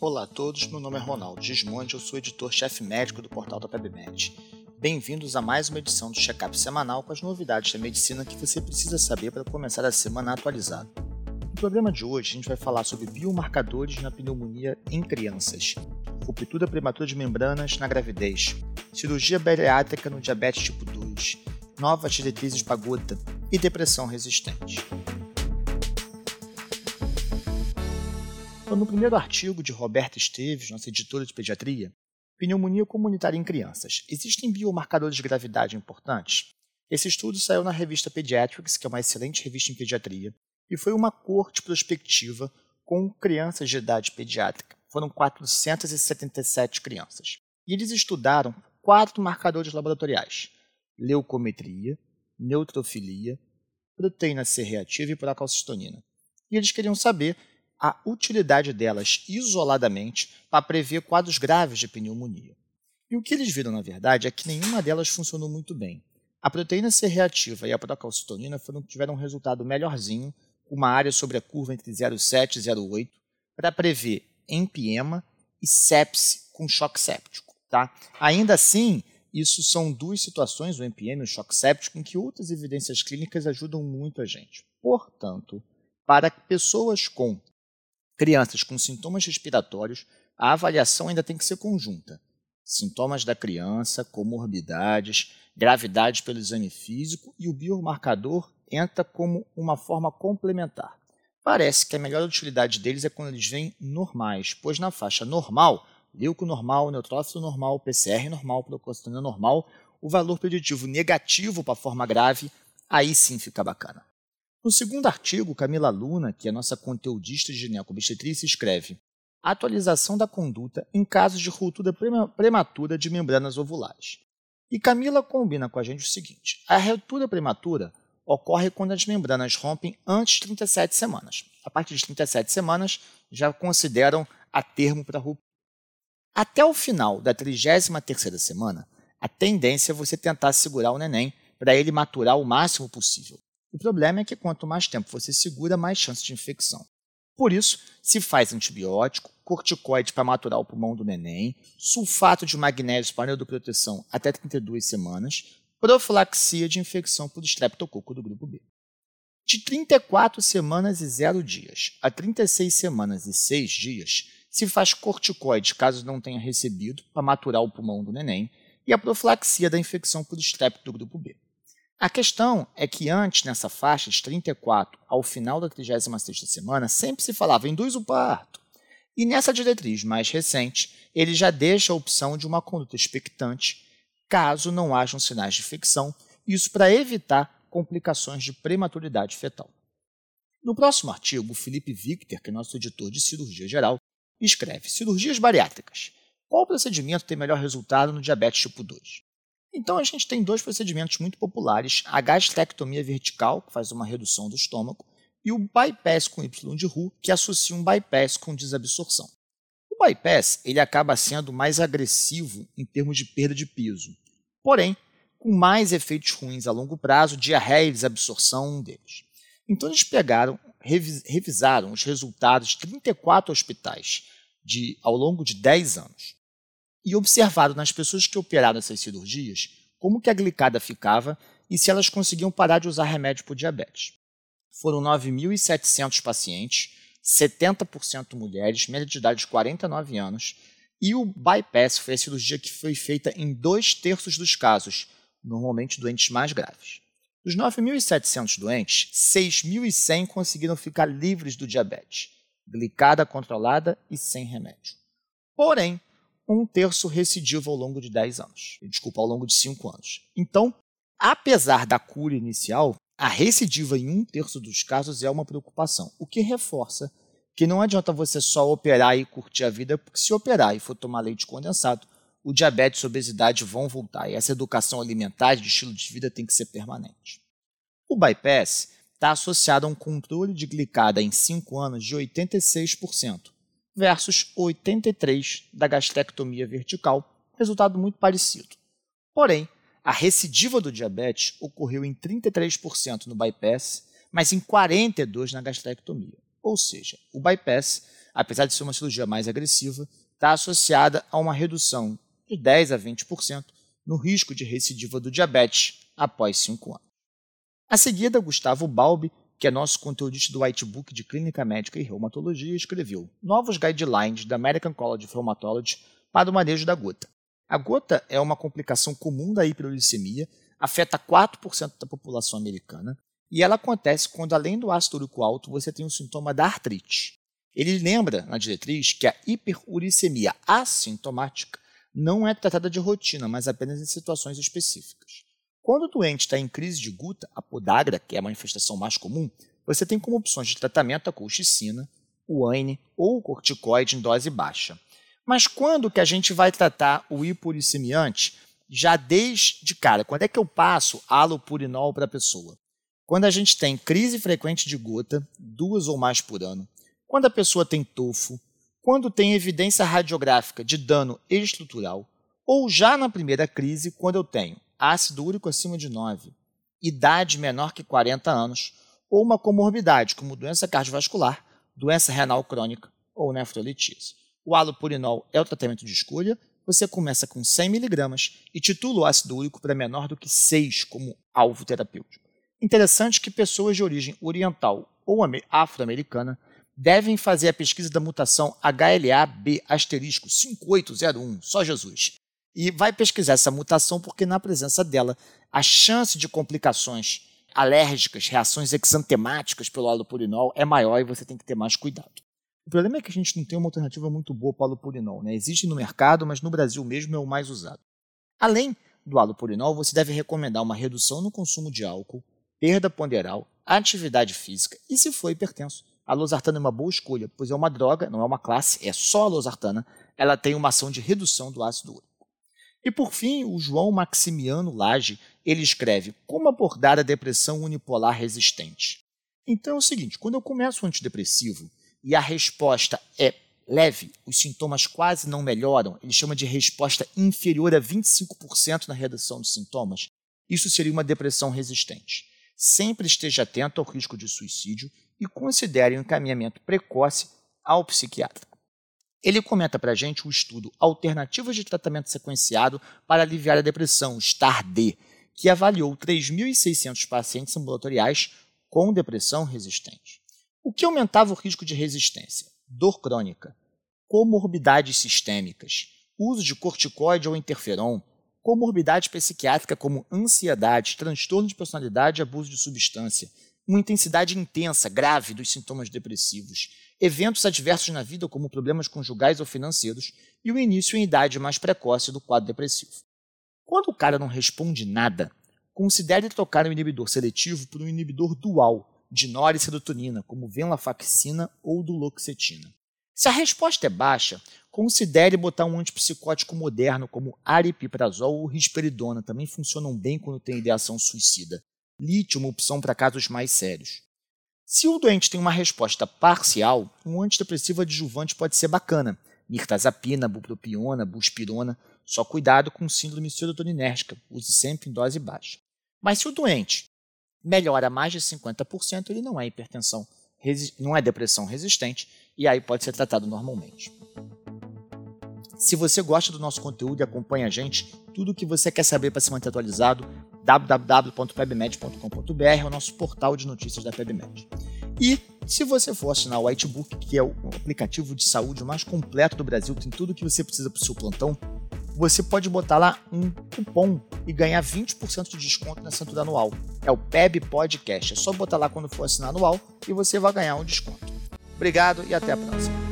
Olá a todos, meu nome é Ronaldo Gismondi, eu sou editor-chefe médico do portal da PebMed. Bem-vindos a mais uma edição do check-up semanal com as novidades da medicina que você precisa saber para começar a semana atualizado. No programa de hoje, a gente vai falar sobre biomarcadores na pneumonia em crianças, ruptura prematura de membranas na gravidez, cirurgia bariátrica no diabetes tipo 2, novas diretrizes para gota e depressão resistente. Então, no primeiro artigo de Roberta Esteves, nossa editora de pediatria, Pneumonia comunitária em crianças. Existem biomarcadores de gravidade importantes? Esse estudo saiu na revista Pediatrics, que é uma excelente revista em pediatria, e foi uma corte prospectiva com crianças de idade pediátrica. Foram 477 crianças. E eles estudaram quatro marcadores laboratoriais: leucometria, neutrofilia, proteína C reativa e procalcitonina. E eles queriam saber a utilidade delas isoladamente para prever quadros graves de pneumonia. E o que eles viram, na verdade, é que nenhuma delas funcionou muito bem. A proteína C reativa e a procalcitonina foram, tiveram um resultado melhorzinho, com uma área sobre a curva entre 0,7 e 0,8, para prever empiema e sepse com choque séptico. Tá? Ainda assim, isso são duas situações, o empiema e o choque séptico, em que outras evidências clínicas ajudam muito a gente. Portanto, para pessoas com crianças com sintomas respiratórios, a avaliação ainda tem que ser conjunta. Sintomas da criança, comorbidades, gravidade pelo exame físico e o biomarcador entra como uma forma complementar. Parece que a melhor utilidade deles é quando eles vêm normais, pois na faixa normal, leuco normal, neutrófilo normal, PCR normal, procalcitonina normal, o valor preditivo negativo para a forma grave, aí sim fica bacana. No segundo artigo, Camila Luna, que é nossa conteudista de ginecobstetricia, escreve Atualização da conduta em casos de ruptura prematura de membranas ovulares. E Camila combina com a gente o seguinte: a ruptura prematura ocorre quando as membranas rompem antes de 37 semanas. A partir de 37 semanas, já consideram a termo para ruptura. Até o final da 33ª semana, a tendência é você tentar segurar o neném para ele maturar o máximo possível. O problema é que quanto mais tempo você segura, mais chance de infecção. Por isso, se faz antibiótico, corticoide para maturar o pulmão do neném, sulfato de magnésio para neuroproteção até 32 semanas, profilaxia de infecção por estreptococo do grupo B. De 34 semanas e 0 dias a 36 semanas e 6 dias, se faz corticoide caso não tenha recebido para maturar o pulmão do neném e a profilaxia da infecção por estrepto do grupo B. A questão é que antes, nessa faixa de 34 ao final da 36ª semana, sempre se falava induz o parto. E nessa diretriz mais recente, ele já deixa a opção de uma conduta expectante caso não hajam sinais de infecção, isso para evitar complicações de prematuridade fetal. No próximo artigo, Felipe Victor, que é nosso editor de cirurgia geral, escreve cirurgias bariátricas. Qual procedimento tem melhor resultado no diabetes tipo 2? Então a gente tem dois procedimentos muito populares: a gastrectomia vertical, que faz uma redução do estômago, e o bypass com Y de Ru, que associa um bypass com desabsorção. O bypass ele acaba sendo mais agressivo em termos de perda de peso, porém, com mais efeitos ruins a longo prazo, diarreia e desabsorção um deles. Então eles pegaram, revisaram os resultados de 34 hospitais de, ao longo de 10 anos e observado nas pessoas que operaram essas cirurgias como que a glicada ficava e se elas conseguiam parar de usar remédio para diabetes. Foram 9.700 pacientes, 70% mulheres, média de idade de 49 anos, e o bypass foi a cirurgia que foi feita em dois terços dos casos, normalmente doentes mais graves. Dos 9.700 doentes, 6.100 conseguiram ficar livres do diabetes, glicada controlada e sem remédio. Porém, um terço recidivo ao longo de 10 anos. Desculpa, ao longo de 5 anos. Então, apesar da cura inicial, a recidiva em um terço dos casos é uma preocupação, o que reforça que não adianta você só operar e curtir a vida, porque se operar e for tomar leite condensado, o diabetes e a obesidade vão voltar. E essa educação alimentar de estilo de vida tem que ser permanente. O bypass está associado a um controle de glicada em 5 anos de 86%, versus 83 da gastrectomia vertical, resultado muito parecido. Porém, a recidiva do diabetes ocorreu em 33% no bypass, mas em 42% na gastrectomia. Ou seja, o bypass apesar de ser uma cirurgia mais agressiva, está associada a uma redução de 10 a 20% no risco de recidiva do diabetes após 5 anos. A seguida, Gustavo Balbi, que é nosso conteudista do Whitebook de Clínica Médica e Reumatologia, escreveu novos guidelines da American College of Rheumatology para o manejo da gota. A gota é uma complicação comum da hiperuricemia, afeta 4% da população americana e ela acontece quando, além do ácido úrico alto, você tem o sintoma da artrite. Ele lembra na diretriz que a hiperuricemia assintomática não é tratada de rotina, mas apenas em situações específicas. Quando o doente está em crise de guta, a podagra, que é a manifestação mais comum, você tem como opções de tratamento a colchicina, o AINE ou o corticoide em dose baixa. Mas quando que a gente vai tratar o hiporicemiante? Já desde cara, quando é que eu passo alopurinol para a pessoa? Quando a gente tem crise frequente de gota, duas ou mais por ano, quando a pessoa tem tofo, quando tem evidência radiográfica de dano estrutural, ou já na primeira crise, quando eu tenho ácido úrico acima de 9, idade menor que 40 anos, ou uma comorbidade como doença cardiovascular, doença renal crônica ou nefrolitíase. O alopurinol é o tratamento de escolha. Você começa com 100 mg e titula o ácido úrico para menor do que 6 como alvo terapêutico. Interessante que pessoas de origem oriental ou afro-americana devem fazer a pesquisa da mutação HLA-B asterisco 5801, só Jesus. E vai pesquisar essa mutação porque na presença dela, a chance de complicações alérgicas, reações exantemáticas pelo alopurinol é maior e você tem que ter mais cuidado. O problema é que a gente não tem uma alternativa muito boa para o alopurinol. Né? Existe no mercado, mas no Brasil mesmo é o mais usado. Além do alopurinol, você deve recomendar uma redução no consumo de álcool, perda ponderal, atividade física e, se for hipertenso, a losartana é uma boa escolha, pois é uma droga, não é uma classe, é só a losartana, ela tem uma ação de redução do ácido úrico. E por fim, o João Maximiano Lage, ele escreve como abordar a depressão unipolar resistente. Então é o seguinte, quando eu começo um antidepressivo e a resposta é leve, os sintomas quase não melhoram, ele chama de resposta inferior a 25% na redução dos sintomas, isso seria uma depressão resistente sempre esteja atento ao risco de suicídio e considere o um encaminhamento precoce ao psiquiatra. Ele comenta para a gente o estudo Alternativas de Tratamento Sequenciado para Aliviar a Depressão, STAR-D, que avaliou 3.600 pacientes ambulatoriais com depressão resistente. O que aumentava o risco de resistência? Dor crônica, comorbidades sistêmicas, uso de corticoide ou interferon, comorbidade psiquiátrica como ansiedade, transtorno de personalidade e abuso de substância, uma intensidade intensa, grave dos sintomas depressivos, eventos adversos na vida como problemas conjugais ou financeiros e o início em idade mais precoce do quadro depressivo. Quando o cara não responde nada, considere trocar o inibidor seletivo por um inibidor dual de noradrenalina, como venlafaxina ou duloxetina. Se a resposta é baixa, considere botar um antipsicótico moderno como aripiprazol ou risperidona, também funcionam bem quando tem ideação suicida. Lítio, uma opção para casos mais sérios. Se o doente tem uma resposta parcial, um antidepressivo adjuvante pode ser bacana. Mirtazapina, bupropiona, buspirona. Só cuidado com síndrome serotoninérgica, use sempre em dose baixa. Mas se o doente melhora mais de 50%, ele não é hipertensão, não é depressão resistente e aí pode ser tratado normalmente. Se você gosta do nosso conteúdo e acompanha a gente, tudo o que você quer saber para se manter atualizado, www.pebmed.com.br é o nosso portal de notícias da PebMed. E se você for assinar o Whitebook, que é o aplicativo de saúde mais completo do Brasil, tem tudo o que você precisa para o seu plantão, você pode botar lá um cupom e ganhar 20% de desconto na assinatura anual. É o PEB Podcast. É só botar lá quando for assinar anual e você vai ganhar um desconto. Obrigado e até a próxima.